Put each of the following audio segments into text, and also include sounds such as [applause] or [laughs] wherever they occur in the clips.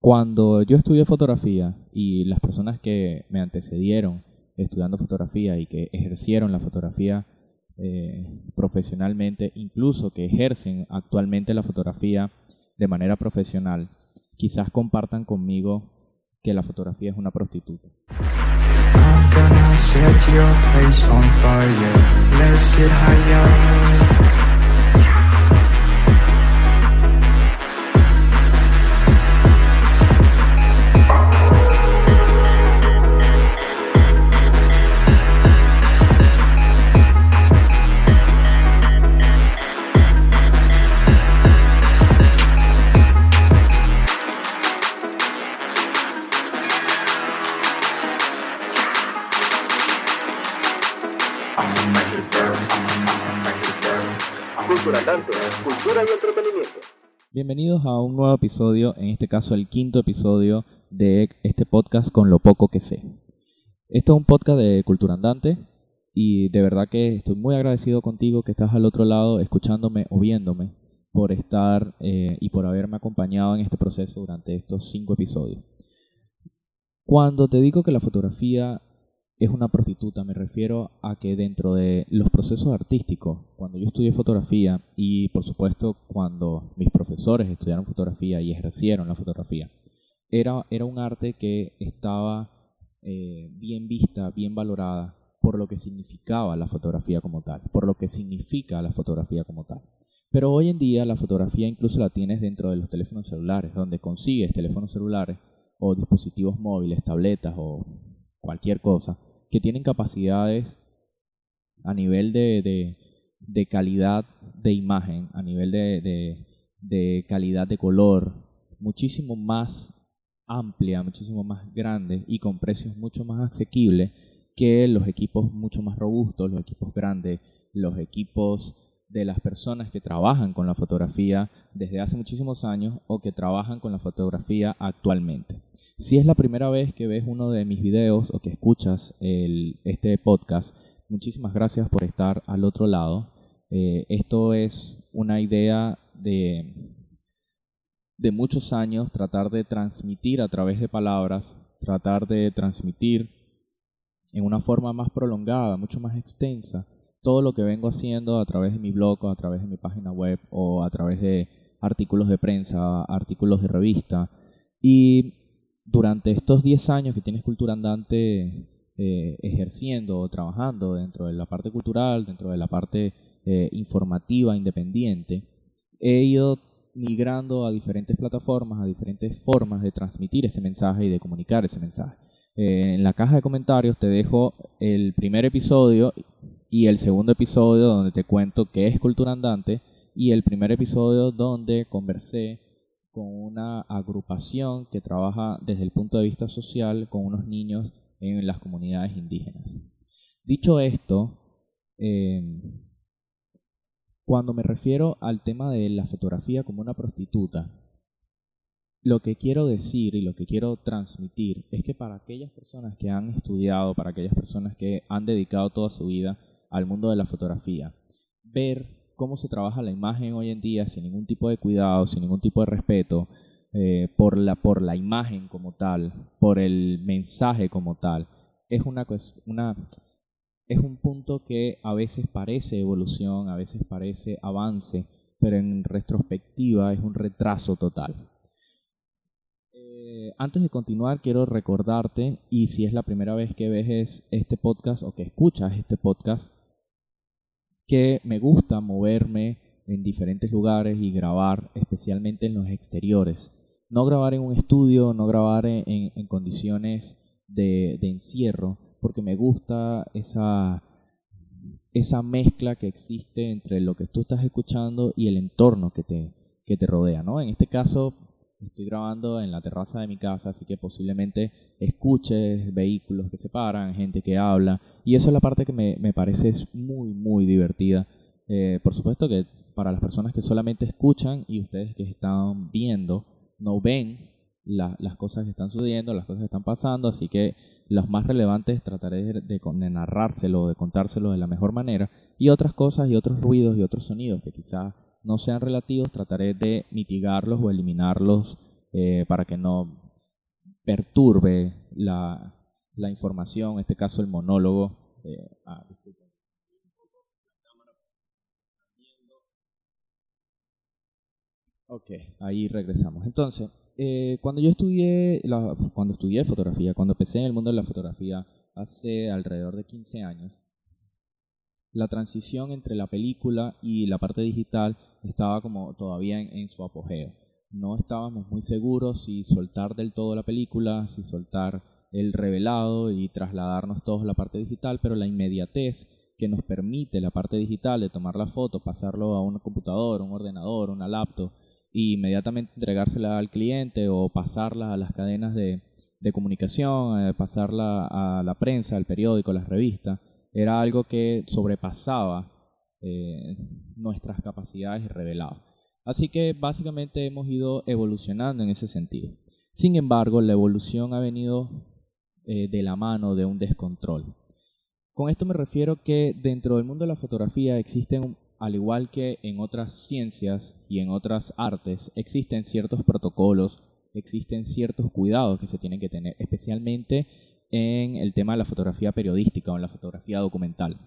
Cuando yo estudié fotografía y las personas que me antecedieron estudiando fotografía y que ejercieron la fotografía eh, profesionalmente, incluso que ejercen actualmente la fotografía de manera profesional, quizás compartan conmigo que la fotografía es una prostituta. Bienvenidos a un nuevo episodio, en este caso el quinto episodio de este podcast con lo poco que sé. Esto es un podcast de Cultura Andante y de verdad que estoy muy agradecido contigo que estás al otro lado escuchándome o viéndome por estar eh, y por haberme acompañado en este proceso durante estos cinco episodios. Cuando te digo que la fotografía es una prostituta. Me refiero a que dentro de los procesos artísticos, cuando yo estudié fotografía y por supuesto cuando mis profesores estudiaron fotografía y ejercieron la fotografía, era, era un arte que estaba eh, bien vista, bien valorada por lo que significaba la fotografía como tal, por lo que significa la fotografía como tal. Pero hoy en día la fotografía incluso la tienes dentro de los teléfonos celulares, donde consigues teléfonos celulares o dispositivos móviles, tabletas o cualquier cosa, que tienen capacidades a nivel de, de, calidad de imagen, a nivel de, de, calidad de color, muchísimo más amplia, muchísimo más grande y con precios mucho más asequibles que los equipos mucho más robustos, los equipos grandes, los equipos de las personas que trabajan con la fotografía desde hace muchísimos años o que trabajan con la fotografía actualmente. Si es la primera vez que ves uno de mis videos o que escuchas este podcast, muchísimas gracias por estar al otro lado. Eh, esto es una idea de, de muchos años, tratar de transmitir a través de palabras, tratar de transmitir en una forma más prolongada, mucho más extensa, todo lo que vengo haciendo a través de mi blog o a través de mi página web o a través de artículos de prensa, artículos de revista. Y durante estos 10 años que tienes Cultura Andante eh, ejerciendo o trabajando dentro de la parte cultural, dentro de la parte eh, informativa independiente, he ido migrando a diferentes plataformas, a diferentes formas de transmitir ese mensaje y de comunicar ese mensaje. Eh, en la caja de comentarios te dejo el primer episodio y el segundo episodio donde te cuento qué es Cultura Andante y el primer episodio donde conversé con una agrupación que trabaja desde el punto de vista social con unos niños en las comunidades indígenas. Dicho esto, eh, cuando me refiero al tema de la fotografía como una prostituta, lo que quiero decir y lo que quiero transmitir es que para aquellas personas que han estudiado, para aquellas personas que han dedicado toda su vida al mundo de la fotografía, ver cómo se trabaja la imagen hoy en día sin ningún tipo de cuidado, sin ningún tipo de respeto eh, por, la, por la imagen como tal, por el mensaje como tal, es una, una es un punto que a veces parece evolución, a veces parece avance, pero en retrospectiva es un retraso total. Eh, antes de continuar, quiero recordarte, y si es la primera vez que ves este podcast o que escuchas este podcast, que me gusta moverme en diferentes lugares y grabar, especialmente en los exteriores. No grabar en un estudio, no grabar en, condiciones de, encierro, porque me gusta esa, esa mezcla que existe entre lo que tú estás escuchando y el entorno que te, que te rodea. ¿no? En este caso, Estoy grabando en la terraza de mi casa, así que posiblemente escuches vehículos que se paran, gente que habla, y eso es la parte que me, me parece muy, muy divertida. Eh, por supuesto que para las personas que solamente escuchan y ustedes que están viendo, no ven las cosas que están sucediendo, las cosas que están pasando, así que los más relevantes trataré de, de, narrárselo, de contárselo de la mejor manera, y otras cosas y otros ruidos y otros sonidos que quizás no sean relativos, trataré de mitigarlos o eliminarlos eh, para que no perturbe la, la información, en este caso el monólogo. Eh, ah, Ok, ahí regresamos. Entonces, eh, cuando yo estudié, la, cuando estudié fotografía, cuando empecé en el mundo de la fotografía hace alrededor de 15 años, la transición entre la película y la parte digital estaba como todavía en, su apogeo. No estábamos muy seguros si soltar del todo la película, si soltar el revelado y trasladarnos todos a la parte digital, pero la inmediatez que nos permite la parte digital de tomar la foto, pasarlo a un computador, un ordenador, una laptop, y inmediatamente entregársela al cliente o pasarla a las cadenas de, comunicación, eh, pasarla a la prensa, al periódico, a las revistas, era algo que sobrepasaba eh, nuestras capacidades y revelaba. Así que básicamente hemos ido evolucionando en ese sentido. Sin embargo, la evolución ha venido eh, de la mano de un descontrol. Con esto me refiero que dentro del mundo de la fotografía existen al igual que en otras ciencias y en otras artes, existen ciertos protocolos, existen ciertos cuidados que se tienen que tener, especialmente en el tema de la fotografía periodística o en la fotografía documental.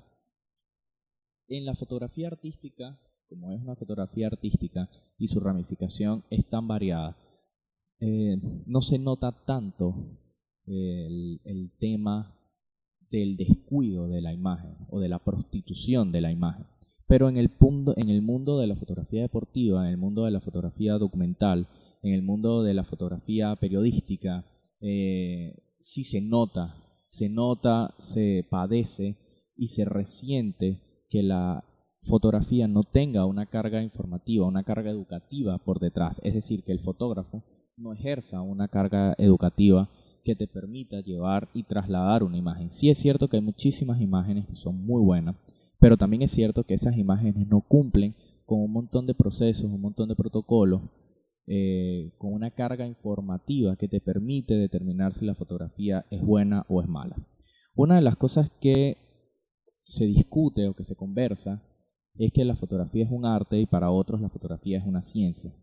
En la fotografía artística, como es una fotografía artística y su ramificación es tan variada, eh, no se nota tanto el, el tema del descuido de la imagen o de la prostitución de la imagen. Pero en el, punto, en el mundo de la fotografía deportiva, en el mundo de la fotografía documental, en el mundo de la fotografía periodística, eh, sí se nota, se nota, se padece y se resiente que la fotografía no tenga una carga informativa, una carga educativa por detrás. Es decir, que el fotógrafo no ejerza una carga educativa que te permita llevar y trasladar una imagen. Sí es cierto que hay muchísimas imágenes que son muy buenas, pero también es cierto que esas imágenes no cumplen con un montón de procesos, un montón de protocolos, eh, con una carga informativa que te permite determinar si la fotografía es buena o es mala. Una de las cosas que se discute o que se conversa es que la fotografía es un arte y para otros la fotografía es una ciencia.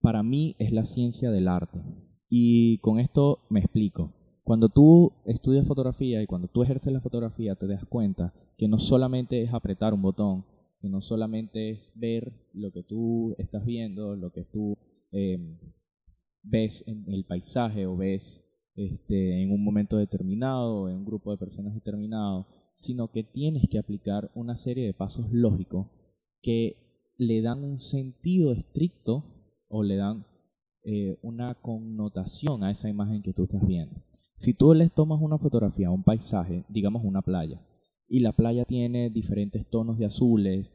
Para mí es la ciencia del arte. Y con esto me explico. Cuando tú estudias fotografía y cuando tú ejerces la fotografía te das cuenta que no solamente es apretar un botón, que no solamente es ver lo que tú estás viendo, lo que tú em, ves en el paisaje o ves este, en un momento determinado, en un grupo de personas determinado, sino que tienes que aplicar una serie de pasos lógicos que le dan un sentido estricto o le dan eh, una connotación a esa imagen que tú estás viendo. Si tú les tomas una fotografía a un paisaje, digamos una playa, y la playa tiene diferentes tonos de azules,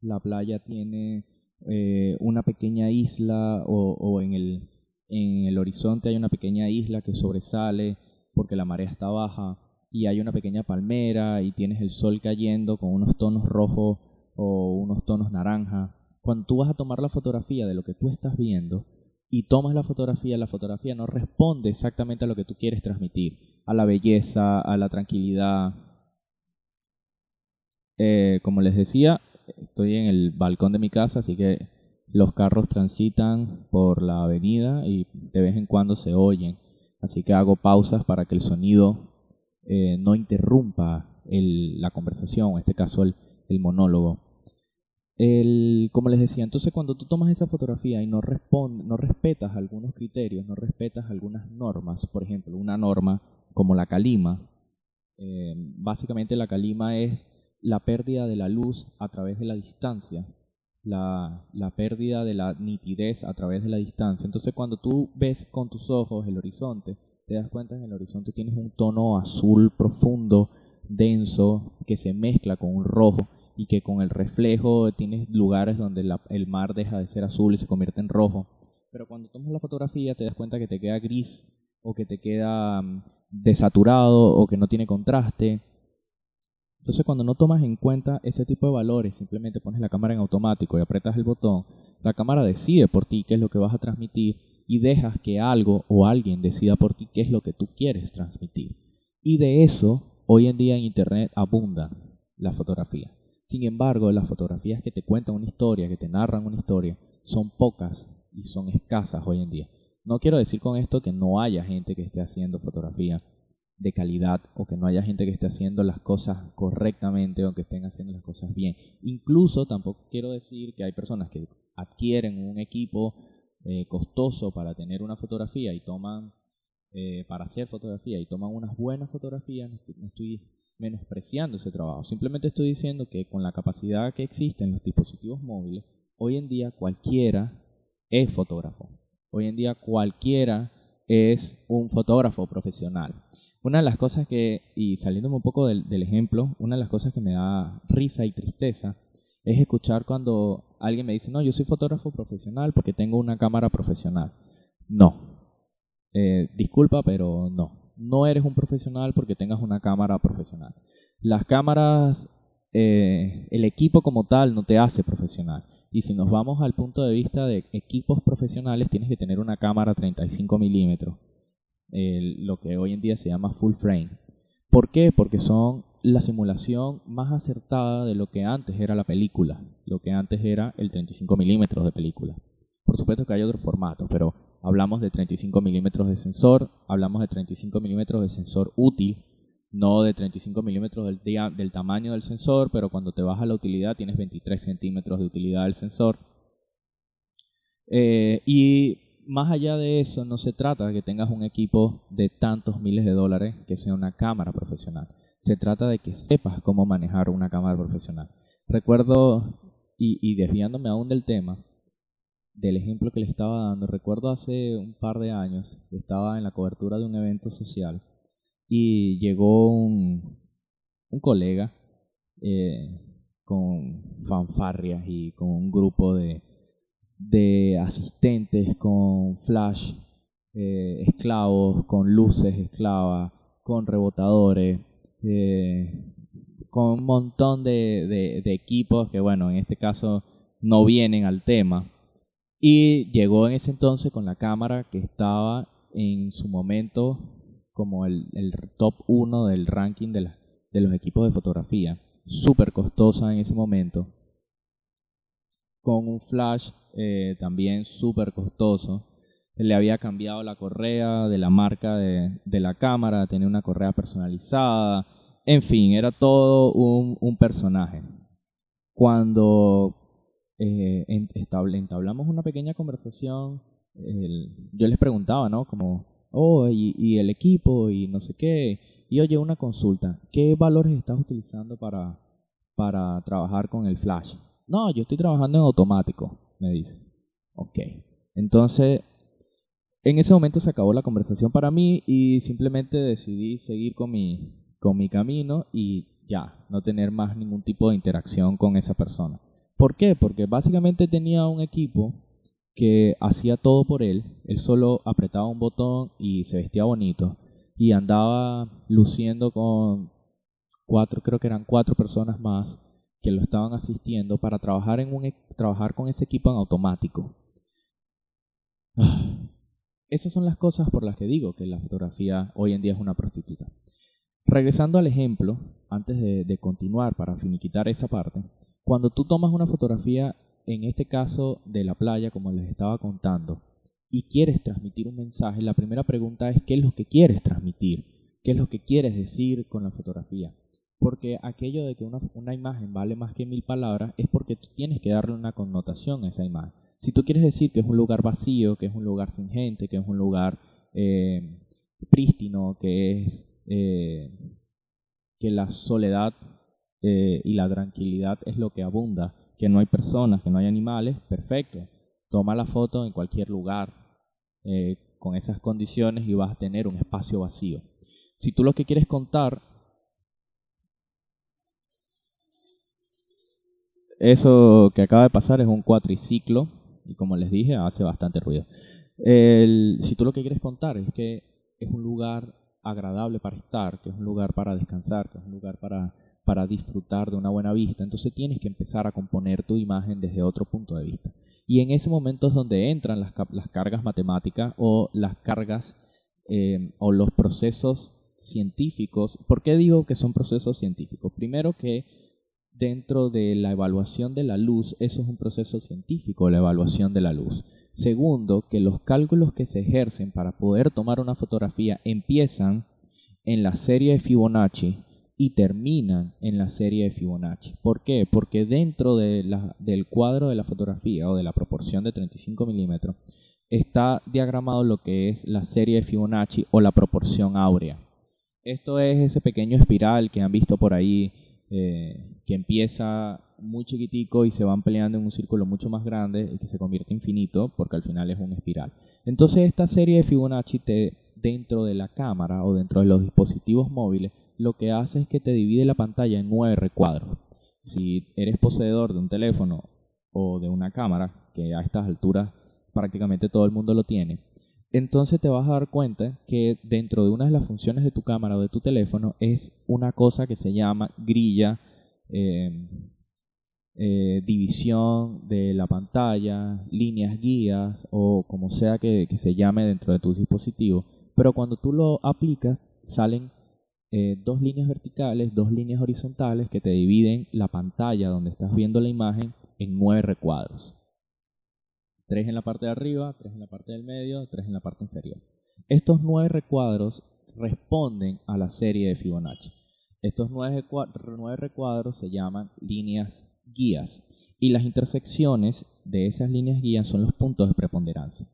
la playa tiene eh, una pequeña isla o, en, el, en el horizonte hay una pequeña isla que sobresale porque la marea está baja y hay una pequeña palmera y tienes el sol cayendo con unos tonos rojos o unos tonos naranja. Cuando tú vas a tomar la fotografía de lo que tú estás viendo y tomas la fotografía, la fotografía no responde exactamente a lo que tú quieres transmitir, a la belleza, a la tranquilidad, eh, como les decía, estoy en el balcón de mi casa, así que los carros transitan por la avenida y de vez en cuando se oyen. Así que hago pausas para que el sonido eh, no interrumpa la conversación, en este caso el, monólogo. como les decía, entonces cuando tú tomas esa fotografía y no, no respetas algunos criterios, no respetas algunas normas, por ejemplo, una norma como la calima, eh, básicamente la calima es la pérdida de la luz a través de la distancia, la, la, pérdida de la nitidez a través de la distancia. Entonces cuando tú ves con tus ojos el horizonte, te das cuenta que en el horizonte tienes un tono azul profundo, denso, que se mezcla con un rojo y que con el reflejo tienes lugares donde el mar deja de ser azul y se convierte en rojo. Pero cuando tomas la fotografía te das cuenta que te queda gris o que te queda mm, desaturado o que no tiene contraste entonces cuando no tomas en cuenta ese tipo de valores, simplemente pones la cámara en automático y apretas el botón, la cámara decide por ti qué es lo que vas a transmitir y dejas que algo o alguien decida por ti qué es lo que tú quieres transmitir. Y de eso, hoy en día en Internet abunda la fotografía. Sin embargo, las fotografías que te cuentan una historia, que te narran una historia, son pocas y son escasas hoy en día. No quiero decir con esto que no haya gente que esté haciendo fotografía de calidad o que no haya gente que esté haciendo las cosas correctamente o que estén haciendo las cosas bien. Incluso tampoco quiero decir que hay personas que adquieren un equipo eh, costoso para tener una fotografía y toman eh, para hacer fotografía y toman unas buenas fotografías, no estoy menospreciando ese trabajo. Simplemente estoy diciendo que con la capacidad que existe en los dispositivos móviles, hoy en día cualquiera es fotógrafo. Hoy en día cualquiera es un fotógrafo profesional. Una de las cosas que, y saliéndome un poco del, ejemplo, una de las cosas que me da risa y tristeza es escuchar cuando alguien me dice, no, yo soy fotógrafo profesional porque tengo una cámara profesional. No. Eh, disculpa, pero no. No eres un profesional porque tengas una cámara profesional. Las cámaras, eh, el equipo como tal no te hace profesional. Y si nos vamos al punto de vista de equipos profesionales, tienes que tener una cámara 35 milímetros, lo que hoy en día se llama full frame. ¿Por qué? Porque son la simulación más acertada de lo que antes era la película, lo que antes era el 35 milímetros de película. Por supuesto que hay otros formatos, pero hablamos de 35 milímetros de sensor, hablamos de 35 milímetros de sensor útil, no de 35 milímetros del, tamaño del sensor, pero cuando te vas a la utilidad tienes 23 centímetros de utilidad del sensor. Eh, y más allá de eso, no se trata de que tengas un equipo de tantos miles de dólares que sea una cámara profesional. Se trata de que sepas cómo manejar una cámara profesional. Recuerdo, y, y desviándome aún del tema, del ejemplo que le estaba dando, recuerdo hace un par de años, estaba en la cobertura de un evento social y llegó un, un colega eh, con fanfarrias y con un grupo de, de asistentes con flash eh, esclavos, con luces esclavas, con rebotadores, eh, con un montón de, de, equipos que, bueno, en este caso no vienen al tema. Y llegó en ese entonces con la cámara que estaba en su momento como el, top 1 del ranking de, de los equipos de fotografía. Súper costosa en ese momento. Con un flash eh, también súper costoso. Le había cambiado la correa de la marca de, de, la cámara, tenía una correa personalizada. En fin, era todo un, un personaje. Cuando eh, entablamos una pequeña conversación, yo les preguntaba, ¿no? Como, oh, y, el equipo y no sé qué. Y oye, una consulta, ¿qué valores estás utilizando para, para trabajar con el flash? No, yo estoy trabajando en automático, me dice. Ok. Entonces, en ese momento se acabó la conversación para mí y simplemente decidí seguir con mi, con mi camino y ya, no tener más ningún tipo de interacción con esa persona. ¿Por qué? Porque básicamente tenía un equipo que hacía todo por él, él solo apretaba un botón y se vestía bonito y andaba luciendo con cuatro, creo que eran cuatro personas más que lo estaban asistiendo para trabajar en un e, trabajar con ese equipo en automático. [sighs] Esas son las cosas por las que digo que la fotografía hoy en día es una prostituta. Regresando al ejemplo, antes de, de continuar para finiquitar esa parte, cuando tú tomas una fotografía en este caso de la playa, como les estaba contando, y quieres transmitir un mensaje, la primera pregunta es ¿qué es lo que quieres transmitir? ¿Qué es lo que quieres decir con la fotografía? Porque aquello de que una, una imagen vale más que mil palabras es porque tú tienes que darle una connotación a esa imagen. Si tú quieres decir que es un lugar vacío, que es un lugar sin gente, que es un lugar eh, prístino, que es eh, que la soledad eh, y la tranquilidad es lo que abunda, que no hay personas, que no hay animales, perfecto. Toma la foto en cualquier lugar eh, con esas condiciones y vas a tener un espacio vacío. Si tú lo que quieres contar, eso que acaba de pasar es un cuatriciclo y como les dije hace bastante ruido. si tú lo que quieres contar es que es un lugar agradable para estar, que es un lugar para descansar, que es un lugar para para disfrutar de una buena vista, entonces tienes que empezar a componer tu imagen desde otro punto de vista. Y en ese momento es donde entran las, las cargas matemáticas o las cargas eh, o los procesos científicos. ¿Por qué digo que son procesos científicos? Primero que dentro de la evaluación de la luz, eso es un proceso científico, la evaluación de la luz. Segundo, que los cálculos que se ejercen para poder tomar una fotografía empiezan en la serie de Fibonacci y terminan en la serie de Fibonacci. ¿Por qué? Porque dentro de la, del cuadro de la fotografía o de la proporción de 35 milímetros está diagramado lo que es la serie de Fibonacci o la proporción áurea. Esto es ese pequeño espiral que han visto por ahí, eh, que empieza muy chiquitico y se van peleando en un círculo mucho más grande y que se convierte infinito porque al final es una espiral. Entonces esta serie de Fibonacci te, dentro de la cámara o dentro de los dispositivos móviles lo que hace es que te divide la pantalla en nueve recuadros. Si eres poseedor de un teléfono o de una cámara, que a estas alturas prácticamente todo el mundo lo tiene, entonces te vas a dar cuenta que dentro de una de las funciones de tu cámara o de tu teléfono es una cosa que se llama grilla, eh, eh, división de la pantalla, líneas guías o como sea que, que se llame dentro de tu dispositivo. Pero cuando tú lo aplicas salen eh, dos líneas verticales, dos líneas horizontales que te dividen la pantalla donde estás viendo la imagen en nueve recuadros. Tres en la parte de arriba, tres en la parte del medio, tres en la parte inferior. Estos nueve recuadros responden a la serie de Fibonacci. Estos nueve, nueve recuadros se llaman líneas guías y las intersecciones de esas líneas guías son los puntos de preponderancia.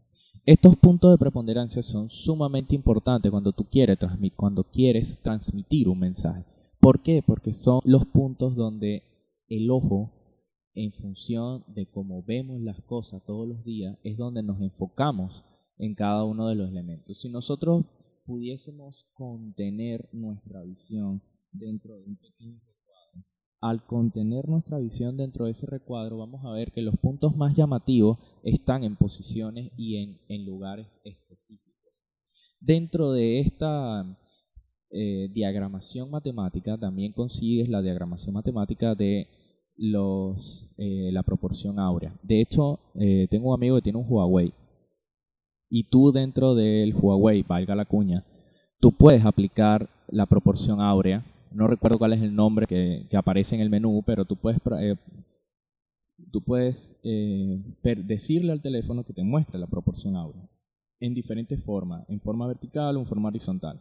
Estos puntos de preponderancia son sumamente importantes cuando tú quieres, cuando quieres transmitir un mensaje. ¿Por qué? Porque son los puntos donde el ojo, en función de cómo vemos las cosas todos los días, es donde nos enfocamos en cada uno de los elementos. Si nosotros pudiésemos contener nuestra visión dentro de un pequeño al contener nuestra visión dentro de ese recuadro, vamos a ver que los puntos más llamativos están en posiciones y en, lugares específicos. Dentro de esta eh, diagramación matemática también consigues la diagramación matemática de los, eh, la proporción áurea. De hecho, eh, tengo un amigo que tiene un Huawei y tú dentro del Huawei, valga la cuña, tú puedes aplicar la proporción áurea no recuerdo cuál es el nombre que, aparece en el menú, pero tú puedes, eh, tú puedes decirle al teléfono que te muestre la proporción áurea en diferentes formas, en forma vertical o en forma horizontal.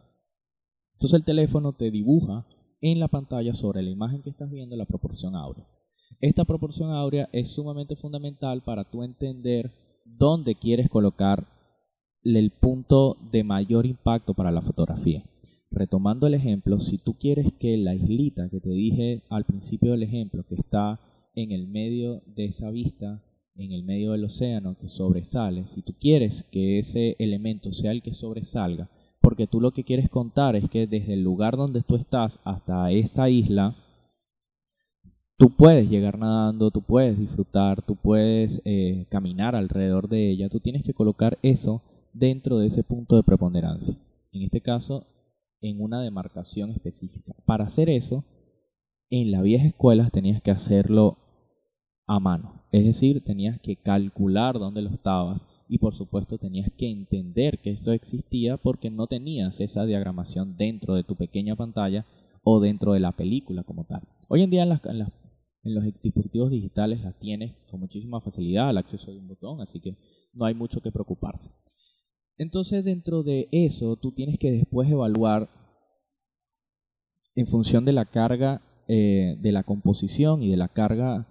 Entonces el teléfono te dibuja en la pantalla sobre la imagen que estás viendo la proporción áurea. Esta proporción áurea es sumamente fundamental para tú entender dónde quieres colocar el punto de mayor impacto para la fotografía. Retomando el ejemplo, si tú quieres que la islita que te dije al principio del ejemplo, que está en el medio de esa vista, en el medio del océano, que sobresale, si tú quieres que ese elemento sea el que sobresalga, porque tú lo que quieres contar es que desde el lugar donde tú estás hasta esa isla, tú puedes llegar nadando, tú puedes disfrutar, tú puedes eh, caminar alrededor de ella, tú tienes que colocar eso dentro de ese punto de preponderancia. En este caso, en una demarcación específica. Para hacer eso, en la vieja escuela tenías que hacerlo a mano. Es decir, tenías que calcular dónde lo estabas y por supuesto tenías que entender que esto existía porque no tenías esa diagramación dentro de tu pequeña pantalla o dentro de la película como tal. Hoy en día en, en los dispositivos digitales las tienes con muchísima facilidad al acceso de un botón, así que no hay mucho que preocuparse. Entonces dentro de eso tú tienes que después evaluar en función de la carga eh, de la composición y de la carga,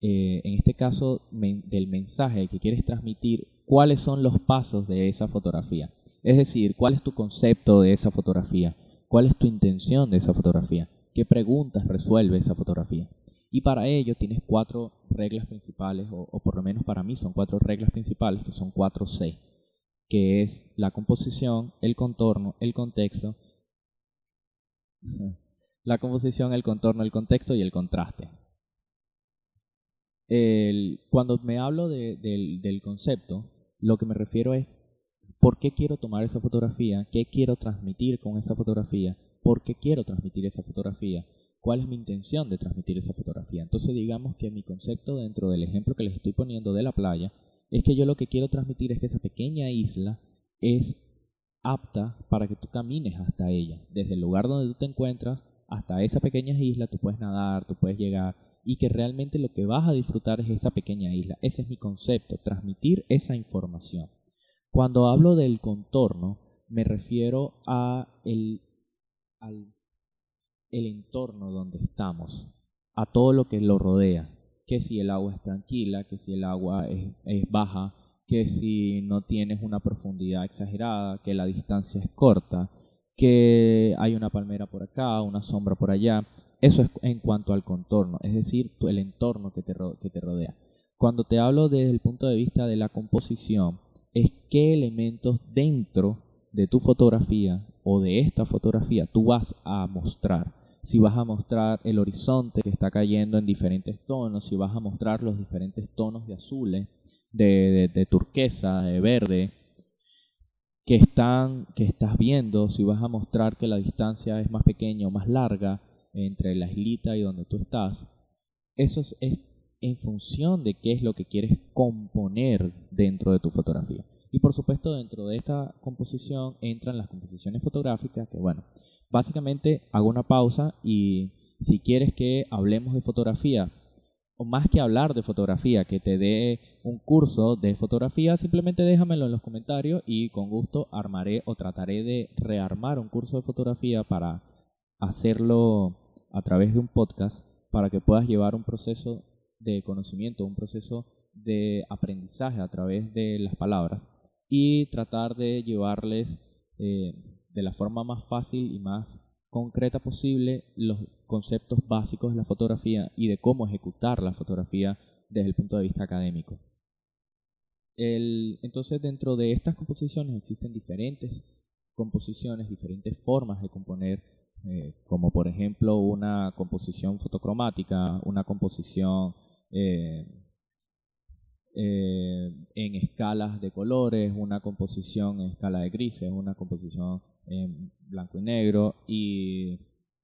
eh, en este caso del mensaje que quieres transmitir, cuáles son los pasos de esa fotografía. Es decir, cuál es tu concepto de esa fotografía, cuál es tu intención de esa fotografía, qué preguntas resuelve esa fotografía. Y para ello tienes cuatro reglas principales, o, por lo menos para mí son cuatro reglas principales, que son cuatro C que es la composición, el contorno, el contexto, [laughs] la composición, el contorno, el contexto y el contraste. cuando me hablo del, concepto, lo que me refiero es por qué quiero tomar esa fotografía, qué quiero transmitir con esa fotografía, por qué quiero transmitir esa fotografía, cuál es mi intención de transmitir esa fotografía. Entonces digamos que mi concepto dentro del ejemplo que les estoy poniendo de la playa es que yo lo que quiero transmitir es que esa pequeña isla es apta para que tú camines hasta ella, desde el lugar donde tú te encuentras hasta esa pequeña isla, tú puedes nadar, tú puedes llegar y que realmente lo que vas a disfrutar es esa pequeña isla. Ese es mi concepto, transmitir esa información. Cuando hablo del contorno, me refiero a el, al el entorno donde estamos, a todo lo que lo rodea, que si el agua es tranquila, que si el agua es, baja, que si no tienes una profundidad exagerada, que la distancia es corta, que hay una palmera por acá, una sombra por allá. Eso es en cuanto al contorno, es decir, el entorno que te, que te rodea. Cuando te hablo desde el punto de vista de la composición, es qué elementos dentro de tu fotografía o de esta fotografía tú vas a mostrar. Si vas a mostrar el horizonte que está cayendo en diferentes tonos, si vas a mostrar los diferentes tonos de azules, de, turquesa, de verde, que, están, que estás viendo, si vas a mostrar que la distancia es más pequeña o más larga entre la islita y donde tú estás, eso es en función de qué es lo que quieres componer dentro de tu fotografía. Y por supuesto dentro de esta composición entran las composiciones fotográficas, que bueno, básicamente hago una pausa y si quieres que hablemos de fotografía, o más que hablar de fotografía, que te dé un curso de fotografía, simplemente déjamelo en los comentarios y con gusto armaré o trataré de rearmar un curso de fotografía para hacerlo a través de un podcast para que puedas llevar un proceso de conocimiento, un proceso de aprendizaje a través de las palabras y tratar de llevarles eh, de la forma más fácil y más concreta posible los conceptos básicos de la fotografía y de cómo ejecutar la fotografía desde el punto de vista académico. entonces dentro de estas composiciones existen diferentes composiciones, diferentes formas de componer, eh, como por ejemplo una composición fotocromática, una composición eh, eh, en escalas de colores, una composición en escala de grises, una composición en blanco y negro y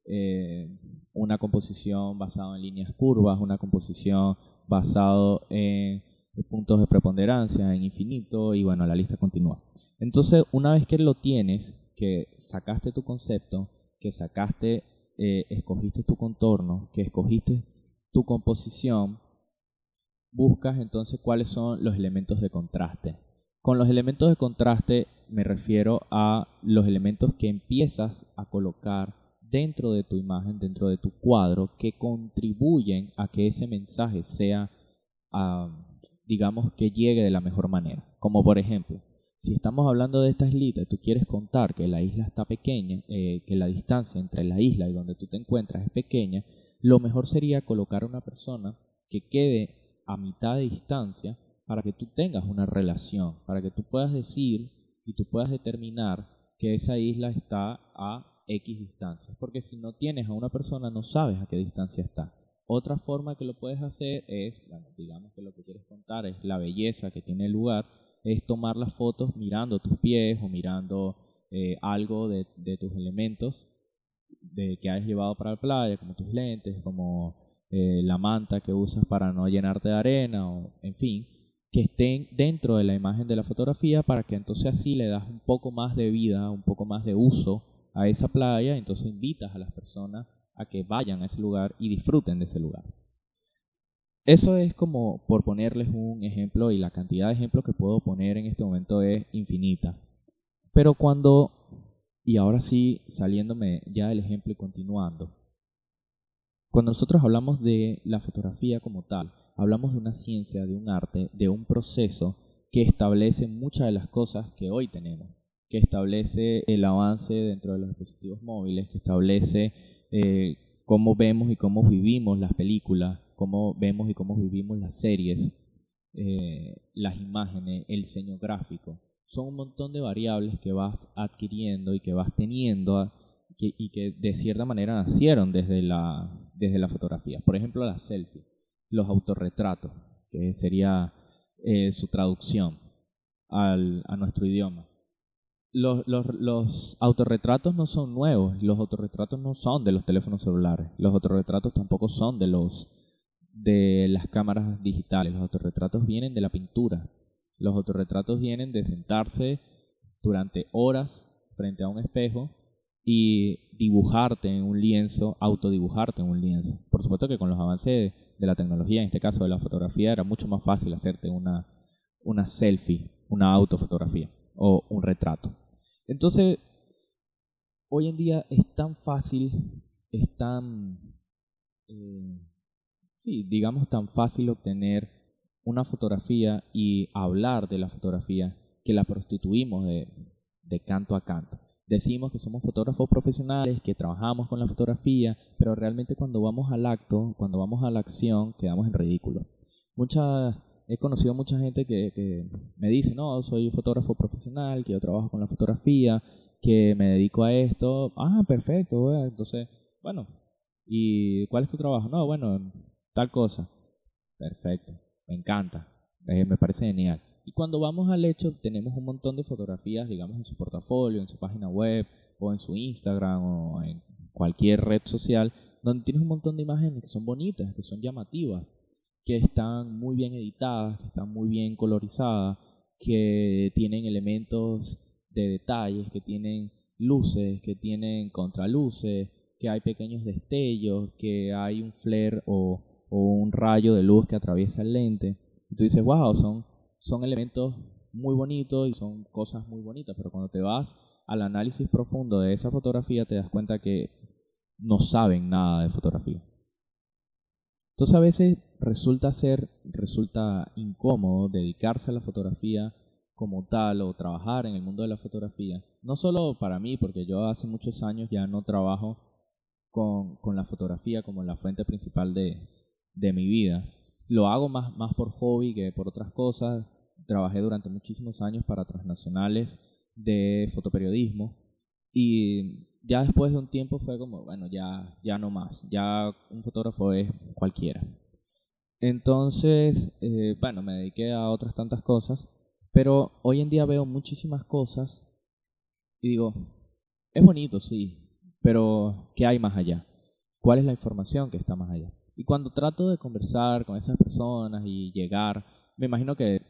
eh, una composición basada en líneas curvas, una composición basada en puntos de preponderancia, en infinito y bueno, la lista continúa. Entonces, una vez que lo tienes, que sacaste tu concepto, que sacaste, eh, escogiste tu contorno, que escogiste tu composición, buscas entonces cuáles son los elementos de contraste. Con los elementos de contraste me refiero a los elementos que empiezas a colocar dentro de tu imagen, dentro de tu cuadro, que contribuyen a que ese mensaje sea, digamos, que llegue de la mejor manera. Como por ejemplo, si estamos hablando de esta islita y tú quieres contar que la isla está pequeña, eh, que la distancia entre la isla y donde tú te encuentras es pequeña, lo mejor sería colocar a una persona que quede a mitad de distancia para que tú tengas una relación, para que tú puedas decir y tú puedas determinar que esa isla está a X distancia. Porque si no tienes a una persona no sabes a qué distancia está. Otra forma que lo puedes hacer es, digamos que lo que quieres contar es la belleza que tiene el lugar, es tomar las fotos mirando tus pies o mirando eh, algo de, de, tus elementos de que has llevado para la playa, como tus lentes, como eh, la manta que usas para no llenarte de arena o en fin, que estén dentro de la imagen de la fotografía para que entonces así le das un poco más de vida, un poco más de uso a esa playa, entonces invitas a las personas a que vayan a ese lugar y disfruten de ese lugar. Eso es como por ponerles un ejemplo y la cantidad de ejemplos que puedo poner en este momento es infinita. Pero cuando, y ahora sí saliéndome ya del ejemplo y continuando, cuando nosotros hablamos de la fotografía como tal, hablamos de una ciencia, de un arte, de un proceso que establece muchas de las cosas que hoy tenemos, que establece el avance dentro de los dispositivos móviles, que establece eh, cómo vemos y cómo vivimos las películas, cómo vemos y cómo vivimos las series, eh, las imágenes, el diseño gráfico. Son un montón de variables que vas adquiriendo y que vas teniendo y que de cierta manera nacieron desde la, desde la fotografía. Por ejemplo, las selfies, los autorretratos, que sería eh, su traducción al, a nuestro idioma. Los, los, los, autorretratos no son nuevos, los autorretratos no son de los teléfonos celulares, los autorretratos tampoco son de los de las cámaras digitales, los autorretratos vienen de la pintura, los autorretratos vienen de sentarse durante horas frente a un espejo y dibujarte en un lienzo, autodibujarte en un lienzo. Por supuesto que con los avances de la tecnología, en este caso de la fotografía, era mucho más fácil hacerte una, una selfie, una autofotografía o un retrato. Entonces, hoy en día es tan fácil, es tan, eh, sí, digamos tan fácil obtener una fotografía y hablar de la fotografía que la prostituimos de, de canto a canto. Decimos que somos fotógrafos profesionales, que trabajamos con la fotografía, pero realmente cuando vamos al acto, cuando vamos a la acción, quedamos en ridículo. Muchas, he conocido mucha gente que, me dice, no, soy fotógrafo profesional, que yo trabajo con la fotografía, que me dedico a esto. Ah, perfecto, entonces, bueno, ¿y cuál es tu trabajo? No, bueno, tal cosa. Perfecto, me encanta, me parece genial. Y cuando vamos al hecho, tenemos un montón de fotografías, digamos, en su portafolio, en su página web, o en su Instagram, o en cualquier red social, donde tienes un montón de imágenes que son bonitas, que son llamativas, que están muy bien editadas, que están muy bien colorizadas, que tienen elementos de detalles, que tienen luces, que tienen contraluces, que hay pequeños destellos, que hay un flare o, un rayo de luz que atraviesa el lente. Y tú dices, wow, son son elementos muy bonitos y son cosas muy bonitas, pero cuando te vas al análisis profundo de esa fotografía te das cuenta que no saben nada de fotografía. Entonces a veces resulta ser, resulta incómodo dedicarse a la fotografía como tal o trabajar en el mundo de la fotografía. No solo para mí, porque yo hace muchos años ya no trabajo con, con la fotografía como la fuente principal de, de mi vida, lo hago más, más por hobby que por otras cosas. Trabajé durante muchísimos años para transnacionales de fotoperiodismo y ya después de un tiempo fue como, bueno, ya, ya no más, ya un fotógrafo es cualquiera. Entonces, eh, bueno, me dediqué a otras tantas cosas, pero hoy en día veo muchísimas cosas y digo, es bonito, sí, pero ¿qué hay más allá? ¿Cuál es la información que está más allá? Y cuando trato de conversar con esas personas y llegar, me imagino que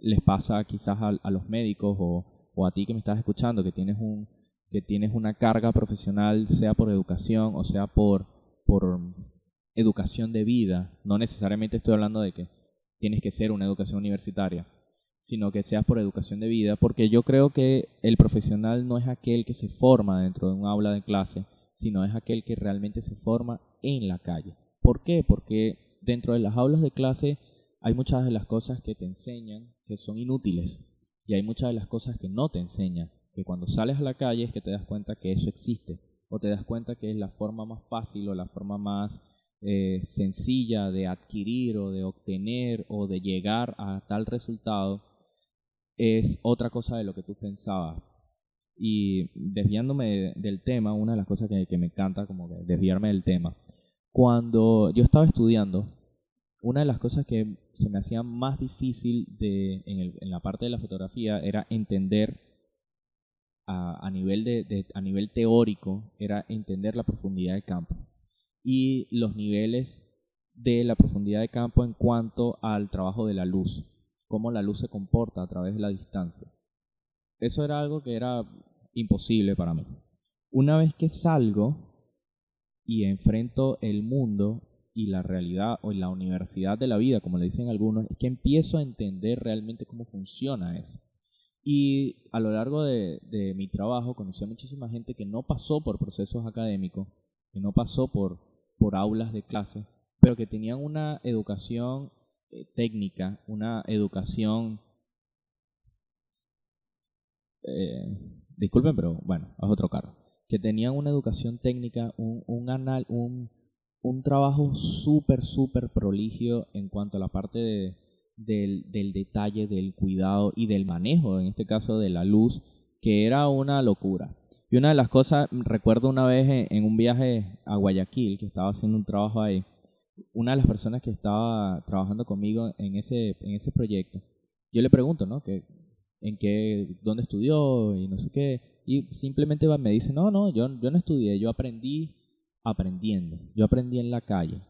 les pasa quizás a, los médicos o, o, a ti que me estás escuchando, que tienes un que tienes una carga profesional, sea por educación o sea por, por educación de vida. No necesariamente estoy hablando de que tienes que ser una educación universitaria, sino que seas por educación de vida, porque yo creo que el profesional no es aquel que se forma dentro de un aula de clase, sino es aquel que realmente se forma en la calle. ¿Por qué? Porque dentro de las aulas de clase hay muchas de las cosas que te enseñan que son inútiles y hay muchas de las cosas que no te enseñan, que cuando sales a la calle es que te das cuenta que eso existe o te das cuenta que es la forma más fácil o la forma más eh, sencilla de adquirir o de obtener o de llegar a tal resultado es otra cosa de lo que tú pensabas. Y desviándome del tema, una de las cosas que, que me encanta como desviarme del tema cuando yo estaba estudiando, una de las cosas que se me hacía más difícil de, en, la parte de la fotografía era entender a, nivel a nivel teórico, era entender la profundidad de campo y los niveles de la profundidad de campo en cuanto al trabajo de la luz, cómo la luz se comporta a través de la distancia. Eso era algo que era imposible para mí. Una vez que salgo y enfrento el mundo y la realidad o la universidad de la vida, como le dicen algunos, es que empiezo a entender realmente cómo funciona eso. Y a lo largo de, mi trabajo conocí a muchísima gente que no pasó por procesos académicos, que no pasó por, por aulas de clase, pero que tenían una educación eh, técnica, una educación... Eh, disculpen, pero bueno, es otro carro que tenían una educación técnica, un, un, anal, un, un trabajo súper, súper proligio en cuanto a la parte de, del, del detalle, del cuidado y del manejo, en este caso de la luz, que era una locura. Y una de las cosas, recuerdo una vez en, un viaje a Guayaquil, que estaba haciendo un trabajo ahí, una de las personas que estaba trabajando conmigo en ese, en ese proyecto, yo le pregunto, ¿no? Que, en qué, dónde estudió y no sé qué, y simplemente me dice, no, no, yo, yo no estudié, yo aprendí aprendiendo, yo aprendí en la calle.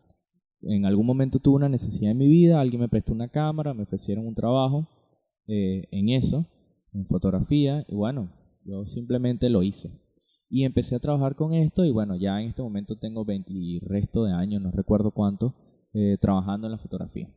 En algún momento tuve una necesidad en mi vida, alguien me prestó una cámara, me ofrecieron un trabajo eh, en eso, en fotografía, y bueno, yo simplemente lo hice. Y empecé a trabajar con esto y bueno, ya en este momento tengo 20 y resto de años, no recuerdo cuánto, eh, trabajando en la fotografía.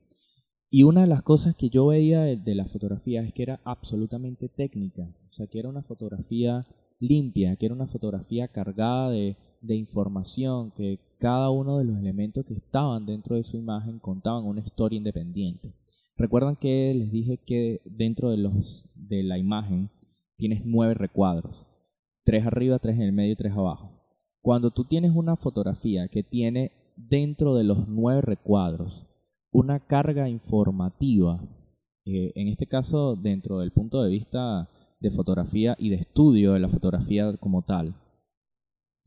Y una de las cosas que yo veía de, la fotografía es que era absolutamente técnica, o sea, que era una fotografía limpia, que era una fotografía cargada de, información, que cada uno de los elementos que estaban dentro de su imagen contaban una historia independiente. Recuerdan que les dije que dentro de, de la imagen tienes nueve recuadros, tres arriba, tres en el medio y tres abajo. Cuando tú tienes una fotografía que tiene dentro de los nueve recuadros una carga informativa, eh, en este caso dentro del punto de vista de fotografía y de estudio de la fotografía como tal.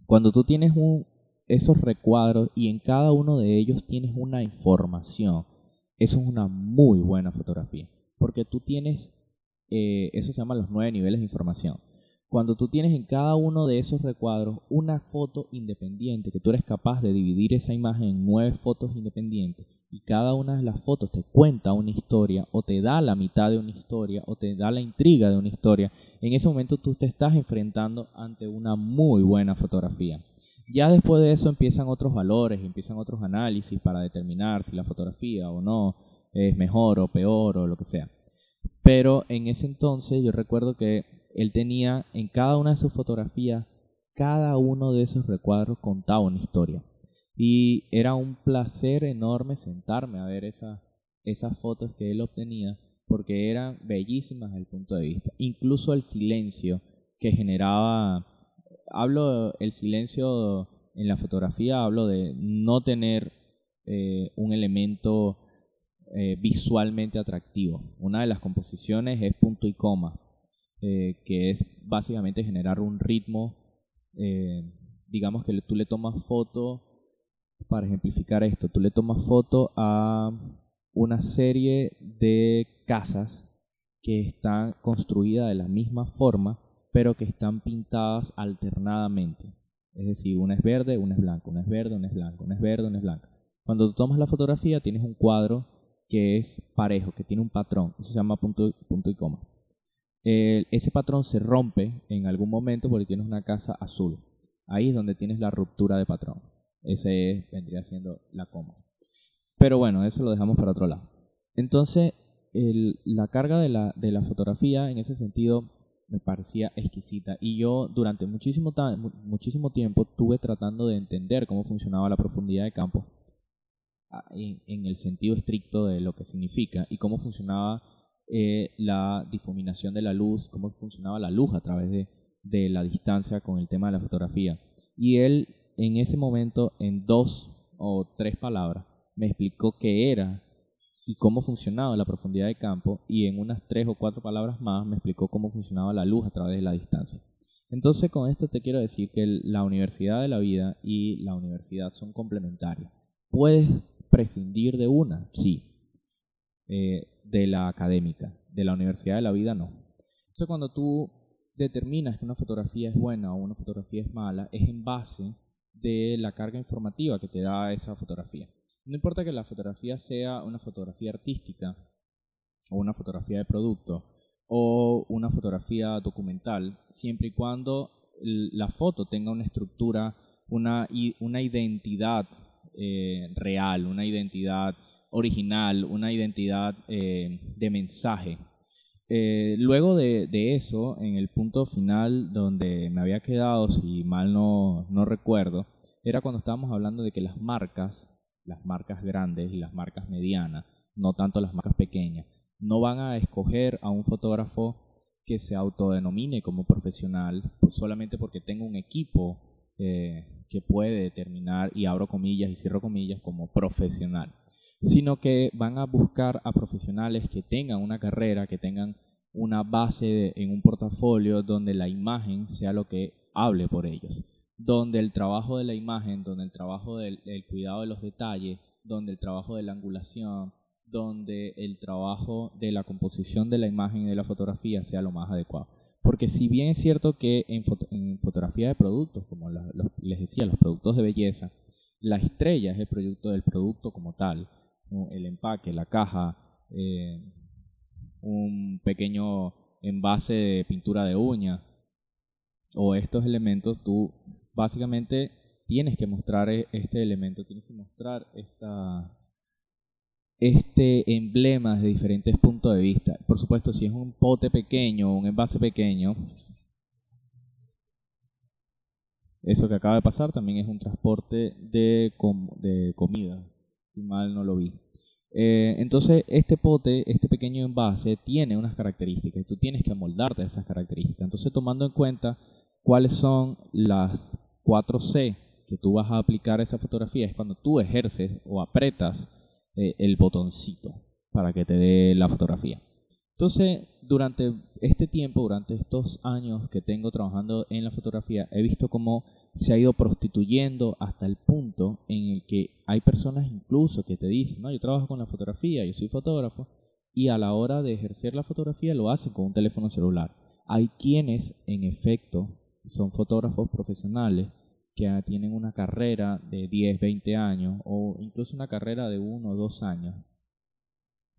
Cuando tú tienes esos recuadros y en cada uno de ellos tienes una información, eso es una muy buena fotografía, porque tú tienes, eh, eso se llama los nueve niveles de información. Cuando tú tienes en cada uno de esos recuadros una foto independiente, que tú eres capaz de dividir esa imagen en nueve fotos independientes, y cada una de las fotos te cuenta una historia o te da la mitad de una historia o te da la intriga de una historia, en ese momento tú te estás enfrentando ante una muy buena fotografía. Ya después de eso empiezan otros valores, empiezan otros análisis para determinar si la fotografía o no es mejor o peor o lo que sea. Pero en ese entonces yo recuerdo que él tenía en cada una de sus fotografías, cada uno de esos recuadros contaba una historia. Y era un placer enorme sentarme a ver esas fotos que él obtenía porque eran bellísimas desde el punto de vista. Incluso el silencio que generaba, hablo el silencio en la fotografía, hablo de no tener eh, un elemento eh, visualmente atractivo. Una de las composiciones es punto y coma, eh, que es básicamente generar un ritmo, digamos que tú le tomas foto para ejemplificar esto, tú le tomas foto a una serie de casas que están construidas de la misma forma, pero que están pintadas alternadamente. Es decir, una es verde, una es blanca, una es verde, una es blanca, una es verde, una es blanca. Cuando tú tomas la fotografía tienes un cuadro que es parejo, que tiene un patrón, eso se llama punto, punto y coma. Ese patrón se rompe en algún momento porque tienes una casa azul. Ahí es donde tienes la ruptura de patrón. Ese vendría siendo la coma. Pero bueno, eso lo dejamos para otro lado. Entonces, la carga de la, de la fotografía en ese sentido me parecía exquisita y yo durante muchísimo, muchísimo tiempo estuve tratando de entender cómo funcionaba la profundidad de campo en, el sentido estricto de lo que significa y cómo funcionaba eh, la difuminación de la luz, cómo funcionaba la luz a través de, la distancia con el tema de la fotografía. Y él en ese momento, en dos o tres palabras, me explicó qué era y cómo funcionaba la profundidad de campo y en unas tres o cuatro palabras más me explicó cómo funcionaba la luz a través de la distancia. Entonces con esto te quiero decir que la universidad de la vida y la universidad son complementarias. Puedes prescindir de una, sí, eh, de la académica, de la universidad de la vida no. Entonces cuando tú determinas que una fotografía es buena o una fotografía es mala, es en base de la carga informativa que te da esa fotografía. No importa que la fotografía sea una fotografía artística o una fotografía de producto o una fotografía documental, siempre y cuando la foto tenga una estructura, una, una identidad eh, real, una identidad original, una identidad eh, de mensaje. Eh, luego de, eso, en el punto final donde me había quedado, si mal no, no recuerdo, era cuando estábamos hablando de que las marcas, las marcas grandes y las marcas medianas, no tanto las marcas pequeñas, no van a escoger a un fotógrafo que se autodenomine como profesional pues solamente porque tenga un equipo eh, que puede determinar, y abro comillas y cierro comillas, como profesional sino que van a buscar a profesionales que tengan una carrera, que tengan una base en un portafolio donde la imagen sea lo que hable por ellos, donde el trabajo de la imagen, donde el trabajo del, cuidado de los detalles, donde el trabajo de la angulación, donde el trabajo de la composición de la imagen y de la fotografía sea lo más adecuado. Porque si bien es cierto que en, fotografía de productos, como les decía, los productos de belleza, la estrella es el producto del producto como tal, el empaque, la caja, eh, un pequeño envase de pintura de uñas, o estos elementos, tú básicamente tienes que mostrar e, este elemento, tienes que mostrar esta, este emblema desde diferentes puntos de vista. Por supuesto, si es un pote pequeño un envase pequeño, eso que acaba de pasar también es un transporte de, de comida, si mal no lo vi. Eh, entonces, este pote, este pequeño envase, tiene unas características y tú tienes que amoldarte a esas características. Entonces, tomando en cuenta cuáles son las 4C que tú vas a aplicar a esa fotografía, es cuando tú ejerces o apretas eh, el botoncito para que te dé la fotografía. Entonces, durante este tiempo, durante estos años que tengo trabajando en la fotografía, he visto cómo se ha ido prostituyendo hasta el punto en el que hay personas incluso que te dicen, no, yo trabajo con la fotografía, yo soy fotógrafo, y a la hora de ejercer la fotografía lo hacen con un teléfono celular. Hay quienes, en efecto, son fotógrafos profesionales que tienen una carrera de 10, 20 años o incluso una carrera de 1 o 2 años,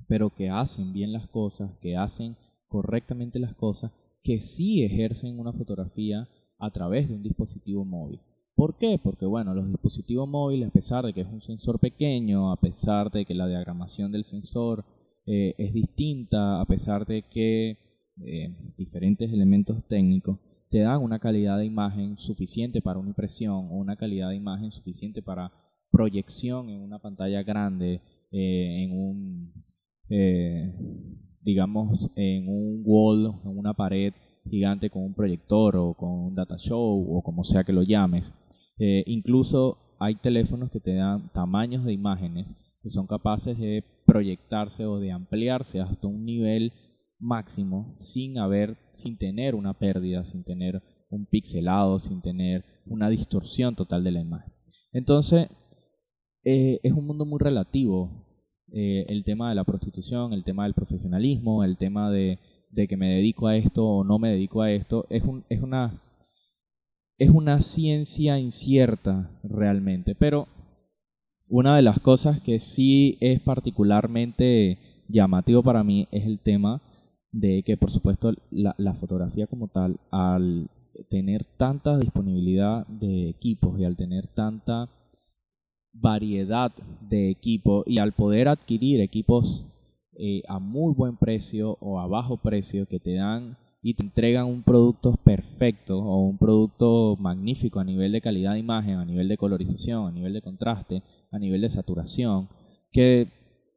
pero que hacen bien las cosas, que hacen correctamente las cosas, que sí ejercen una fotografía a través de un dispositivo móvil. ¿Por qué? Porque bueno, los dispositivos móviles, a pesar de que es un sensor pequeño, a pesar de que la diagramación del sensor eh, es distinta, a pesar de que eh, diferentes elementos técnicos te dan una calidad de imagen suficiente para una impresión o una calidad de imagen suficiente para proyección en una pantalla grande, eh, en un, digamos, en un wall, en una pared gigante con un proyector o con un data show o como sea que lo llames. Eh, incluso hay teléfonos que te dan tamaños de imágenes que son capaces de proyectarse o de ampliarse hasta un nivel máximo sin haber, sin tener una pérdida, sin tener un pixelado, sin tener una distorsión total de la imagen. Entonces, eh, es un mundo muy relativo eh, el tema de la prostitución, el tema del profesionalismo, el tema de de que me dedico a esto o no me dedico a esto, es, un, es, una, es una ciencia incierta realmente. Pero una de las cosas que sí es particularmente llamativo para mí es el tema de que, por supuesto, la, la fotografía como tal, al tener tanta disponibilidad de equipos y al tener tanta variedad de equipos y al poder adquirir equipos eh, a muy buen precio o a bajo precio que te dan y te entregan un producto perfecto o un producto magnífico a nivel de calidad de imagen, a nivel de colorización, a nivel de contraste, a nivel de saturación, que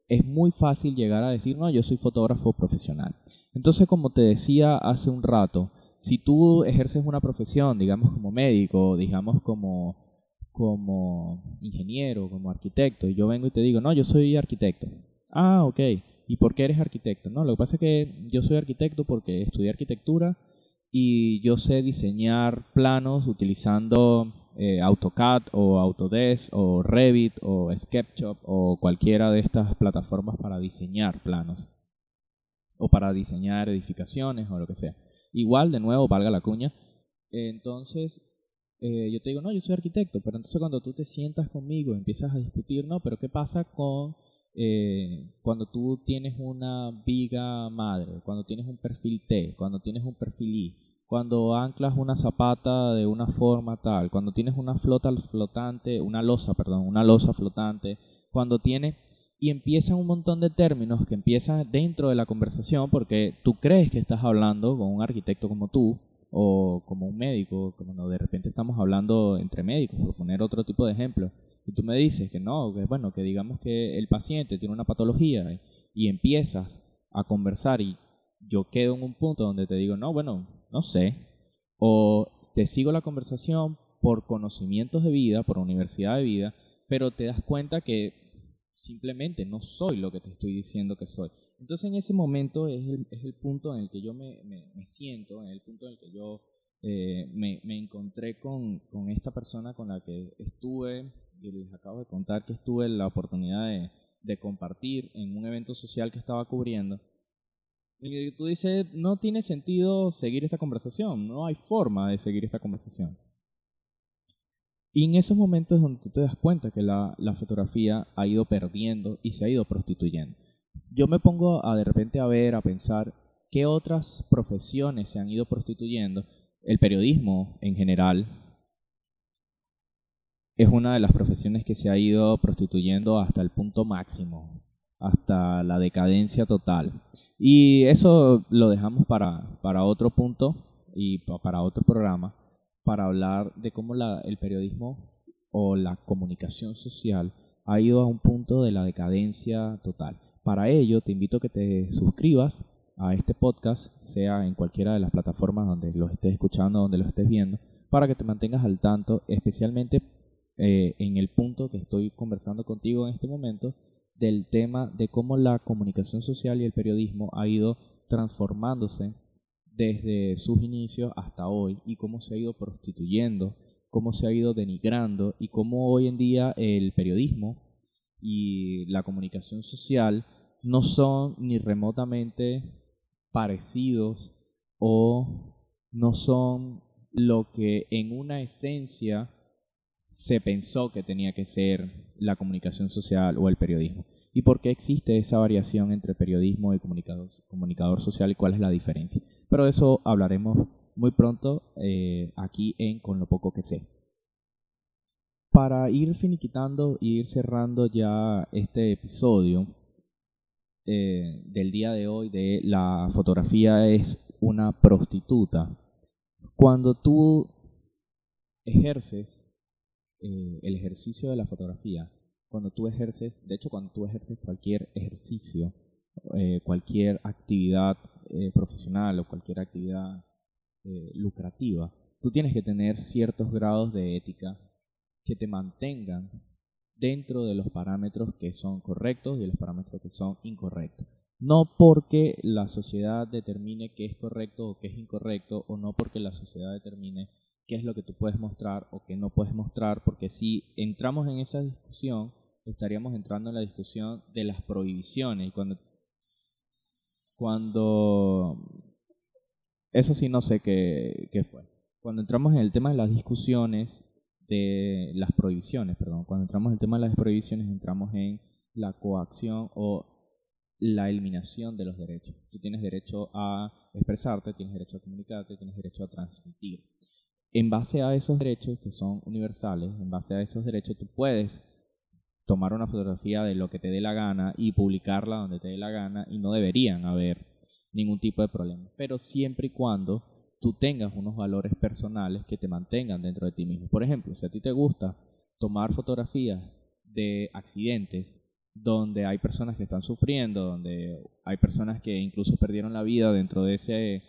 es muy fácil llegar a decir, no, yo soy fotógrafo profesional. Entonces, como te decía hace un rato, si tú ejerces una profesión, digamos como médico, digamos como, como ingeniero, como arquitecto, y yo vengo y te digo, no, yo soy arquitecto. Ah, ok. ¿Y por qué eres arquitecto? No, lo que pasa es que yo soy arquitecto porque estudié arquitectura y yo sé diseñar planos utilizando eh, AutoCAD o Autodesk o Revit o SketchUp o cualquiera de estas plataformas para diseñar planos o para diseñar edificaciones o lo que sea. Igual, de nuevo, valga la cuña. Entonces, eh, yo te digo, no, yo soy arquitecto, pero entonces cuando tú te sientas conmigo empiezas a discutir, no, pero ¿qué pasa con eh, cuando tú tienes una viga madre, cuando tienes un perfil T, cuando tienes un perfil I, cuando anclas una zapata de una forma tal, cuando tienes una flota flotante, una losa, perdón, una losa flotante, cuando tienes y empiezan un montón de términos que empiezan dentro de la conversación porque tú crees que estás hablando con un arquitecto como tú o como un médico, como de repente estamos hablando entre médicos, por poner otro tipo de ejemplo y tú me dices que no, que bueno, que digamos que el paciente tiene una patología y empiezas a conversar y yo quedo en un punto donde te digo, no, bueno, no sé, o te sigo la conversación por conocimientos de vida, por universidad de vida, pero te das cuenta que simplemente no soy lo que te estoy diciendo que soy. Entonces en ese momento es el, es el punto en el que yo me, me, siento, en el punto en el que yo eh, me, me, encontré con, con, esta persona con la que estuve, y les acabo de contar que estuve la oportunidad de, de compartir en un evento social que estaba cubriendo. Y tú dices, no tiene sentido seguir esta conversación, no hay forma de seguir esta conversación. Y en esos momentos es donde tú te das cuenta que la, la fotografía ha ido perdiendo y se ha ido prostituyendo. Yo me pongo a de repente a ver, a pensar qué otras profesiones se han ido prostituyendo el periodismo en general es una de las profesiones que se ha ido prostituyendo hasta el punto máximo, hasta la decadencia total. Y eso lo dejamos para, para otro punto y para otro programa, para hablar de cómo la, el periodismo o la comunicación social ha ido a un punto de la decadencia total. Para ello, te invito a que te suscribas a este podcast, sea en cualquiera de las plataformas donde lo estés escuchando, donde lo estés viendo, para que te mantengas al tanto, especialmente eh, en el punto que estoy conversando contigo en este momento, del tema de cómo la comunicación social y el periodismo ha ido transformándose desde sus inicios hasta hoy y cómo se ha ido prostituyendo, cómo se ha ido denigrando y cómo hoy en día el periodismo y la comunicación social no son ni remotamente parecidos o no son lo que en una esencia se pensó que tenía que ser la comunicación social o el periodismo. ¿Y por qué existe esa variación entre periodismo y comunicador, comunicador social y cuál es la diferencia? Pero eso hablaremos muy pronto eh, aquí en Con lo poco que sé. Para ir finiquitando e ir cerrando ya este episodio eh, del día de hoy de la fotografía es una prostituta. Cuando tú ejerces eh, el ejercicio de la fotografía, cuando tú ejerces, de hecho cuando tú ejerces cualquier ejercicio, eh, cualquier actividad eh, profesional o cualquier actividad lucrativa, tú tienes que tener ciertos grados de ética que te mantengan dentro de los parámetros que son correctos y los parámetros que son incorrectos. No porque la sociedad determine qué es correcto o qué es incorrecto, o no porque la sociedad determine qué es lo que tú puedes mostrar o qué no puedes mostrar, porque si entramos en esa discusión, estaríamos entrando en la discusión de las prohibiciones. Y cuando, cuando eso sí no sé qué, qué fue. Cuando entramos en el tema de las discusiones de las prohibiciones, perdón, cuando entramos en el tema de las prohibiciones, entramos en la coacción o la eliminación de los derechos. Tú tienes derecho a expresarte, tienes derecho a comunicarte, tienes derecho a transmitir en base a esos derechos que son universales, en base a esos derechos tú puedes tomar una fotografía de lo que te dé la gana y publicarla donde te dé la gana y no deberían haber ningún tipo de problema. Pero siempre y cuando tú tengas unos valores personales que te mantengan dentro de ti mismo. Por ejemplo, si a ti te gusta tomar fotografías de accidentes donde hay personas que están sufriendo, donde hay personas que incluso perdieron la vida dentro de ese,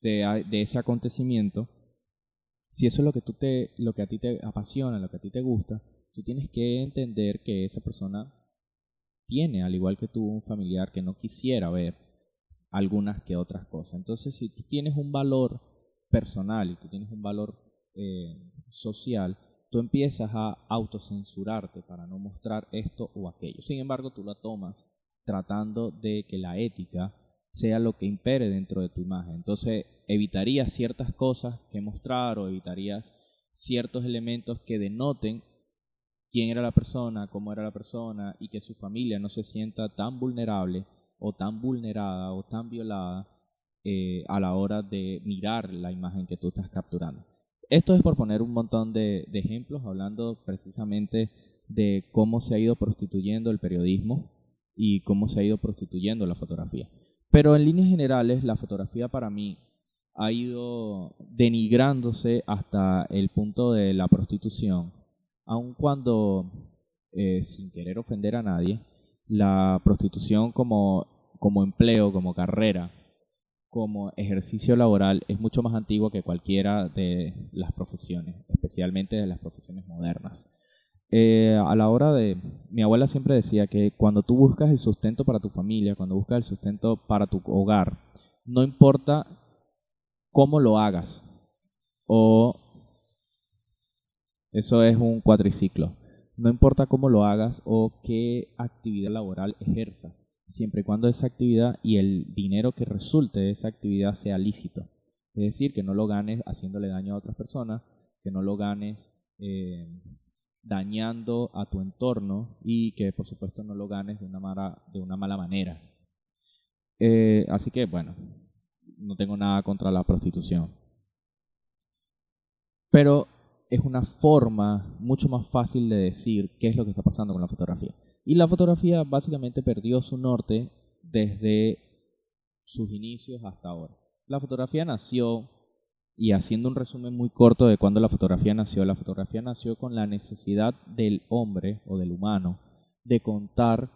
de, de ese acontecimiento, si eso es lo que, tú te, lo que a ti te apasiona, lo que a ti te gusta, tú tienes que entender que esa persona tiene, al igual que tú, un familiar que no quisiera ver algunas que otras cosas. Entonces, si tú tienes un valor personal y tú tienes un valor eh, social, tú empiezas a autocensurarte para no mostrar esto o aquello. Sin embargo, tú la tomas tratando de que la ética sea lo que impere dentro de tu imagen. Entonces evitarías ciertas cosas que mostrar o evitarías ciertos elementos que denoten quién era la persona, cómo era la persona y que su familia no se sienta tan vulnerable o tan vulnerada o tan violada eh, a la hora de mirar la imagen que tú estás capturando. Esto es por poner un montón de ejemplos, hablando precisamente de cómo se ha ido prostituyendo el periodismo y cómo se ha ido prostituyendo la fotografía. Pero en líneas generales, la fotografía para mí ha ido denigrándose hasta el punto de la prostitución, aun cuando, eh, sin querer ofender a nadie, la prostitución como, como empleo, como carrera, como ejercicio laboral es mucho más antiguo que cualquiera de las profesiones, especialmente de las profesiones modernas. Eh, a la hora de... Mi abuela siempre decía que cuando tú buscas el sustento para tu familia, cuando buscas el sustento para tu hogar, no importa cómo lo hagas. O eso es un cuatriciclo. No importa cómo lo hagas o qué actividad laboral ejerzas, siempre y cuando esa actividad y el dinero que resulte de esa actividad sea lícito. Es decir, que no lo ganes haciéndole daño a otras personas, que no lo ganes eh, dañando a tu entorno y que por supuesto no lo ganes de una mala, de una mala manera. Eh, así que bueno, no tengo nada contra la prostitución. Pero es una forma mucho más fácil de decir qué es lo que está pasando con la fotografía. Y la fotografía básicamente perdió su norte desde sus inicios hasta ahora. La fotografía nació, y haciendo un resumen muy corto de cuando la fotografía nació, la fotografía nació con la necesidad del hombre o del humano de contar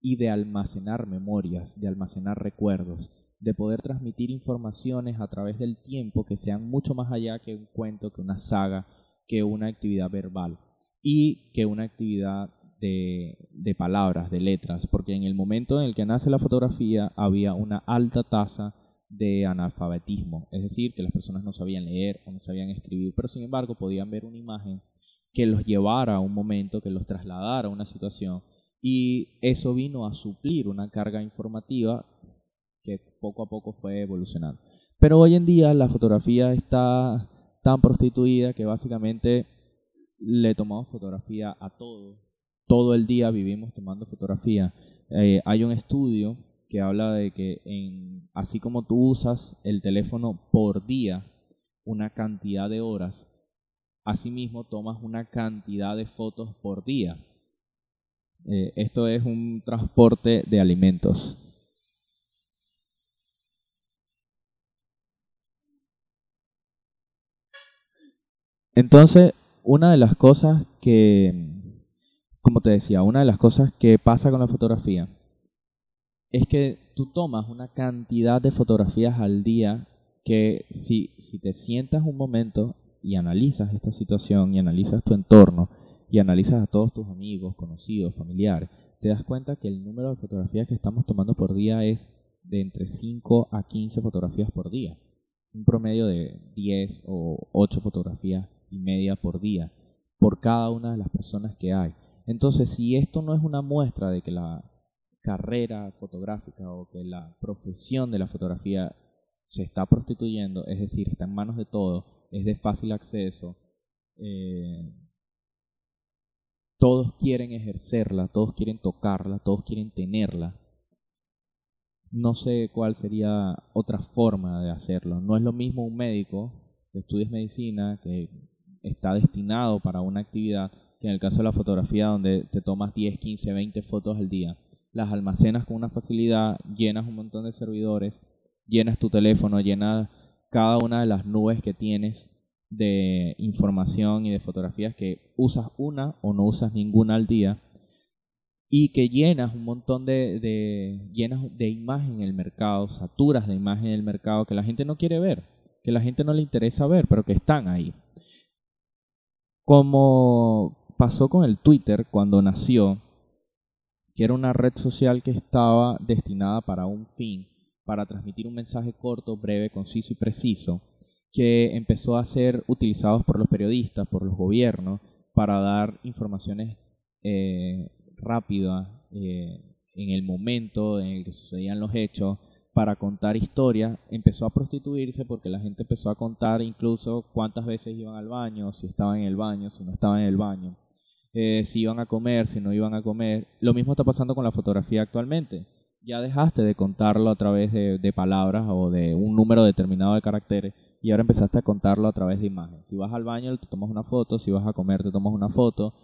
y de almacenar memorias, de almacenar recuerdos, de poder transmitir informaciones a través del tiempo que sean mucho más allá que un cuento, que una saga, que una actividad verbal y que una actividad de, palabras, de letras, porque en el momento en el que nace la fotografía había una alta tasa de analfabetismo, es decir, que las personas no sabían leer o no sabían escribir, pero sin embargo podían ver una imagen que los llevara a un momento, que los trasladara a una situación, y eso vino a suplir una carga informativa que poco a poco fue evolucionando. Pero hoy en día la fotografía está tan prostituida que básicamente le tomamos fotografía a todo. Todo el día vivimos tomando fotografía. Eh, hay un estudio que habla de que en, así como tú usas el teléfono por día una cantidad de horas, asimismo tomas una cantidad de fotos por día. Eh, esto es un transporte de alimentos. Entonces, una de las cosas que, como te decía, una de las cosas que pasa con la fotografía es que tú tomas una cantidad de fotografías al día que si, si te sientas un momento y analizas esta situación y analizas tu entorno y analizas a todos tus amigos, conocidos, familiares, te das cuenta que el número de fotografías que estamos tomando por día es de entre 5 a 15 fotografías por día. Un promedio de 10 o 8 fotografías y media por día por cada una de las personas que hay. Entonces, si esto no es una muestra de que la carrera fotográfica o que la profesión de la fotografía se está prostituyendo, es decir, está en manos de todos, es de fácil acceso, eh, todos quieren ejercerla, todos quieren tocarla, todos quieren tenerla. No sé cuál sería otra forma de hacerlo. No es lo mismo un médico que estudia medicina, que está destinado para una actividad, que en el caso de la fotografía donde te tomas 10, 15, 20 fotos al día, las almacenas con una facilidad, llenas un montón de servidores, llenas tu teléfono, llenas cada una de las nubes que tienes de información y de fotografías que usas una o no usas ninguna al día y que llenas un montón de, llenas de imagen en el mercado, saturas de imagen en el mercado que la gente no quiere ver, que la gente no le interesa ver, pero que están ahí. Como pasó con el Twitter cuando nació, que era una red social que estaba destinada para un fin, para transmitir un mensaje corto, breve, conciso y preciso, que empezó a ser utilizado por los periodistas, por los gobiernos, para dar informaciones eh, rápidas eh, en el momento en el que sucedían los hechos, para contar historias empezó a prostituirse porque la gente empezó a contar incluso cuántas veces iban al baño, si estaban en el baño, si no estaban en el baño, eh, si iban a comer, si no iban a comer. Lo mismo está pasando con la fotografía actualmente. Ya dejaste de contarlo a través de, de palabras o de un número determinado de caracteres y ahora empezaste a contarlo a través de imágenes. Si vas al baño te tomas una foto, si vas a comer te tomas una foto,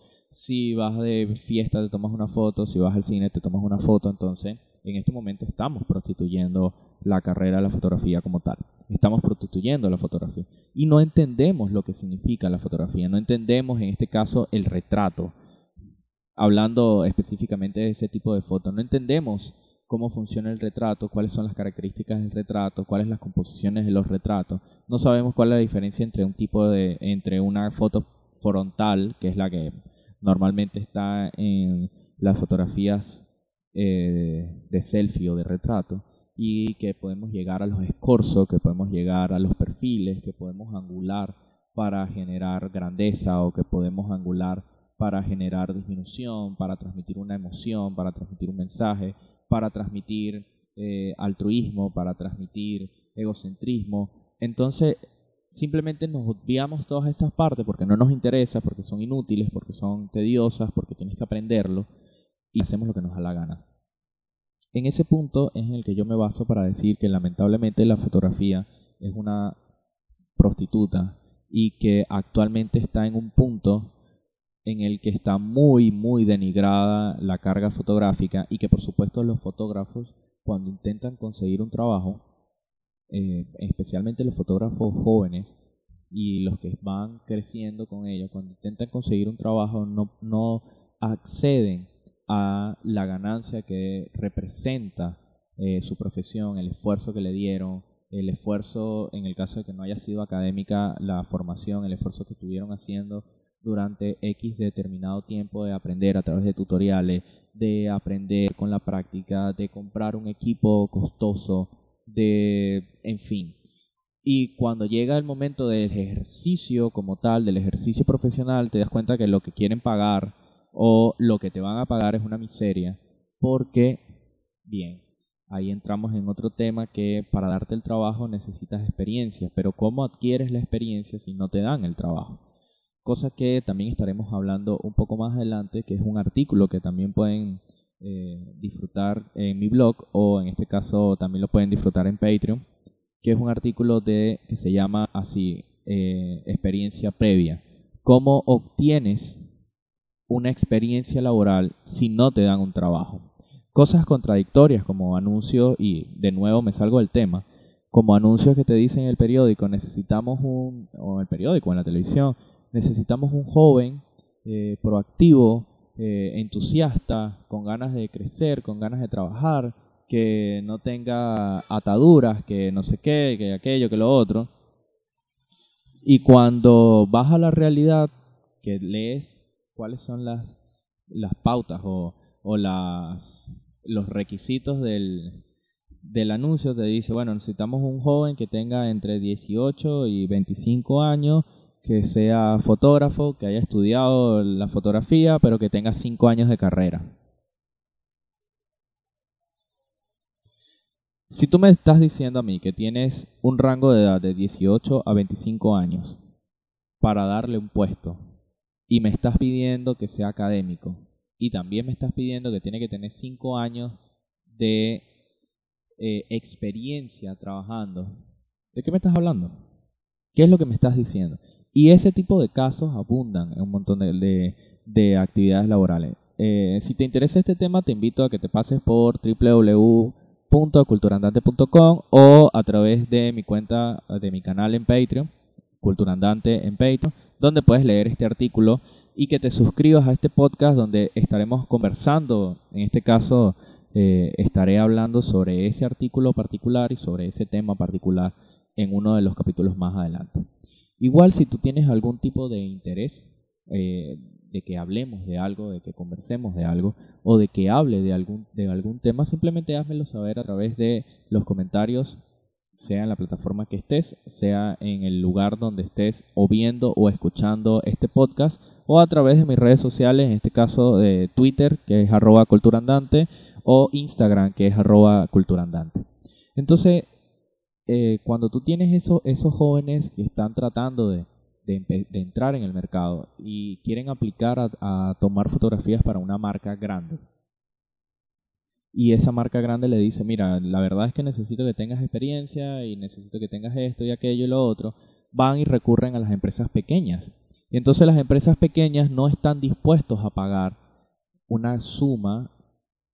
si vas de fiesta te tomas una foto, si vas al cine te tomas una foto, entonces en este momento estamos prostituyendo la carrera de la fotografía como tal. Estamos prostituyendo la fotografía. Y no entendemos lo que significa la fotografía, no entendemos en este caso el retrato. Hablando específicamente de ese tipo de fotos, no entendemos cómo funciona el retrato, cuáles son las características del retrato, cuáles las composiciones de los retratos. No sabemos cuál es la diferencia entre un tipo de entre una foto frontal, que es la que normalmente está en las fotografías eh, de selfie o de retrato y que podemos llegar a los escorzos, que podemos llegar a los perfiles, que podemos angular para generar grandeza o que podemos angular para generar disminución, para transmitir una emoción, para transmitir un mensaje, para transmitir eh, altruismo, para transmitir egocentrismo. Entonces, simplemente nos obviamos todas estas partes porque no nos interesa, porque son inútiles, porque son tediosas, porque tienes que aprenderlo y hacemos lo que nos da la gana. En ese punto es en el que yo me baso para decir que lamentablemente la fotografía es una prostituta y que actualmente está en un punto en el que está muy, muy denigrada la carga fotográfica y que por supuesto los fotógrafos cuando intentan conseguir un trabajo, eh, especialmente los fotógrafos jóvenes y los que van creciendo con ellos, cuando intentan conseguir un trabajo no, no acceden a la ganancia que representa eh, su profesión, el esfuerzo que le dieron, el esfuerzo, en el caso de que no haya sido académica la formación, el esfuerzo que estuvieron haciendo durante X determinado tiempo de aprender a través de tutoriales, de aprender con la práctica, de comprar un equipo costoso, de, en fin. Y cuando llega el momento del ejercicio como tal, del ejercicio profesional, te das cuenta que lo que quieren pagar o lo que te van a pagar es una miseria, porque, bien, ahí entramos en otro tema que para darte el trabajo necesitas experiencia, pero ¿cómo adquieres la experiencia si no te dan el trabajo? Cosa que también estaremos hablando un poco más adelante, que es un artículo que también pueden eh, disfrutar en mi blog o en este caso también lo pueden disfrutar en Patreon, que es un artículo de que se llama así eh, experiencia previa. ¿Cómo obtienes una experiencia laboral si no te dan un trabajo? Cosas contradictorias como anuncios, y de nuevo me salgo del tema, como anuncios que te dicen en el periódico, necesitamos un, o en el periódico, en la televisión, necesitamos un joven eh, proactivo, eh, entusiasta, con ganas de crecer, con ganas de trabajar, que no tenga ataduras, que no sé qué, que aquello, que lo otro. Y cuando vas a la realidad, que lees cuáles son las, las pautas o, o las, los requisitos del, del anuncio, te dice, bueno, necesitamos un joven que tenga entre 18 y 25 años, que sea fotógrafo, que haya estudiado la fotografía, pero que tenga 5 años de carrera. Si tú me estás diciendo a mí que tienes un rango de edad de 18 a 25 años para darle un puesto y me estás pidiendo que sea académico y también me estás pidiendo que tiene que tener 5 años de eh, experiencia trabajando, ¿de qué me estás hablando? ¿Qué es lo que me estás diciendo? Y ese tipo de casos abundan en un montón de, de, actividades laborales. Eh, si te interesa este tema, te invito a que te pases por www.culturandante.com o a través de mi cuenta, de mi canal en Patreon, Culturandante en Patreon, donde puedes leer este artículo y que te suscribas a este podcast donde estaremos conversando, en este caso eh, estaré hablando sobre ese artículo particular y sobre ese tema particular en uno de los capítulos más adelante. Igual si tú tienes algún tipo de interés eh, de que hablemos de algo, de que conversemos de algo o de que hable de algún, de algún tema, simplemente házmelo saber a través de los comentarios, sea en la plataforma que estés, sea en el lugar donde estés o viendo o escuchando este podcast o a través de mis redes sociales, en este caso de Twitter, que es arroba culturandante, o Instagram, que es arroba culturandante. Entonces, eh, cuando tú tienes eso, esos jóvenes que están tratando de, de, entrar en el mercado y quieren aplicar a, tomar fotografías para una marca grande, y esa marca grande le dice, mira, la verdad es que necesito que tengas experiencia y necesito que tengas esto y aquello y lo otro, van y recurren a las empresas pequeñas. Y entonces las empresas pequeñas no están dispuestos a pagar una suma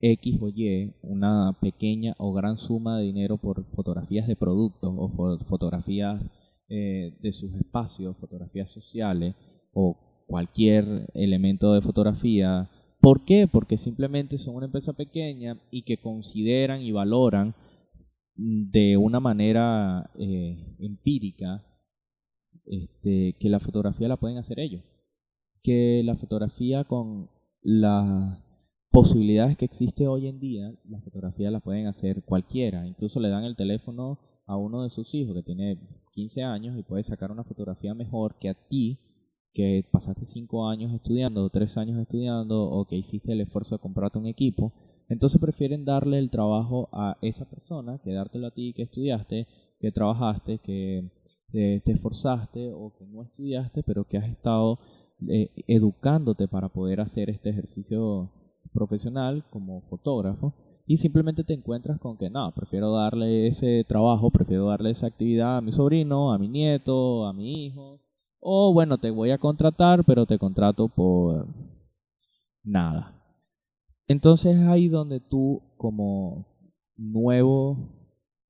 X o Y una pequeña o gran suma de dinero por fotografías de productos o fotografías eh, de sus espacios, fotografías sociales o cualquier elemento de fotografía. ¿Por qué? Porque simplemente son una empresa pequeña y que consideran y valoran de una manera eh, empírica este, que la fotografía la pueden hacer ellos. Que la fotografía con la posibilidades que existe hoy en día, las fotografías las pueden hacer cualquiera. Incluso le dan el teléfono a uno de sus hijos que tiene 15 años y puede sacar una fotografía mejor que a ti, que pasaste 5 años estudiando 3 años estudiando o que hiciste el esfuerzo de comprarte un equipo. Entonces prefieren darle el trabajo a esa persona que dártelo a ti que estudiaste, que trabajaste, que te, esforzaste o que no estudiaste, pero que has estado eh, educándote para poder hacer este ejercicio profesional como fotógrafo y simplemente te encuentras con que no, prefiero darle ese trabajo, prefiero darle esa actividad a mi sobrino, a mi nieto, a mi hijo O bueno, te voy a contratar, pero te contrato por nada. Entonces es ahí donde tú como nuevo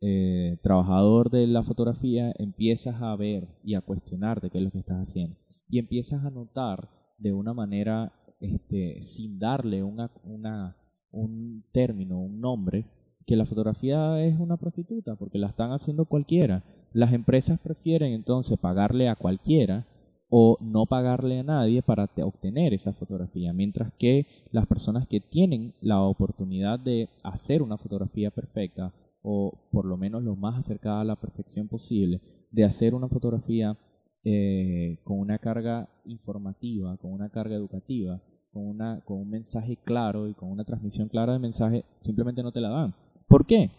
eh, trabajador de la fotografía empiezas a ver y a cuestionarte qué es lo que estás haciendo. Y empiezas a notar de una manera, este, sin darle una, una, un término, un nombre, que la fotografía es una prostituta, porque la están haciendo cualquiera. Las empresas prefieren entonces pagarle a cualquiera o no pagarle a nadie para obtener esa fotografía, mientras que las personas que tienen la oportunidad de hacer una fotografía perfecta o por lo menos lo más acercada a la perfección posible, de hacer una fotografía eh, con una carga informativa, con una carga educativa, con, una, con un mensaje claro y con una transmisión clara de mensaje, simplemente no te la dan. ¿Por qué?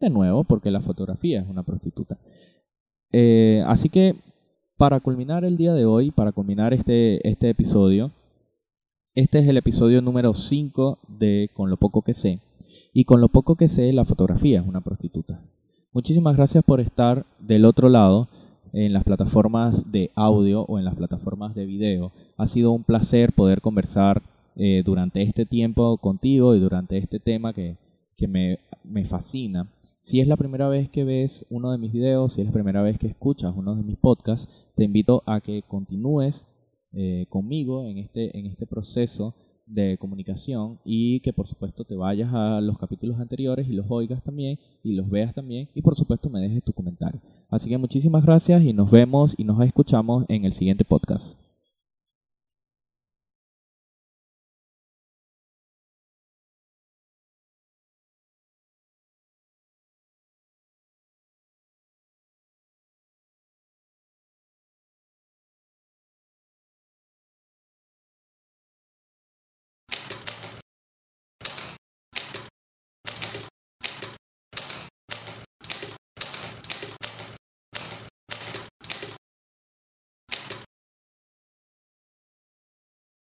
De nuevo, porque la fotografía es una prostituta. Eh, así que para culminar el día de hoy, para culminar este, este episodio, este es el episodio número 5 de Con lo poco que sé. Y con lo poco que sé, la fotografía es una prostituta. Muchísimas gracias por estar del otro lado en las plataformas de audio o en las plataformas de video. Ha sido un placer poder conversar eh, durante este tiempo contigo y durante este tema que, que me, me fascina. Si es la primera vez que ves uno de mis videos, si es la primera vez que escuchas uno de mis podcasts, te invito a que continúes eh, conmigo en este, en este proceso de comunicación y que por supuesto te vayas a los capítulos anteriores y los oigas también y los veas también y por supuesto me dejes tu comentario. Así que muchísimas gracias y nos vemos y nos escuchamos en el siguiente podcast.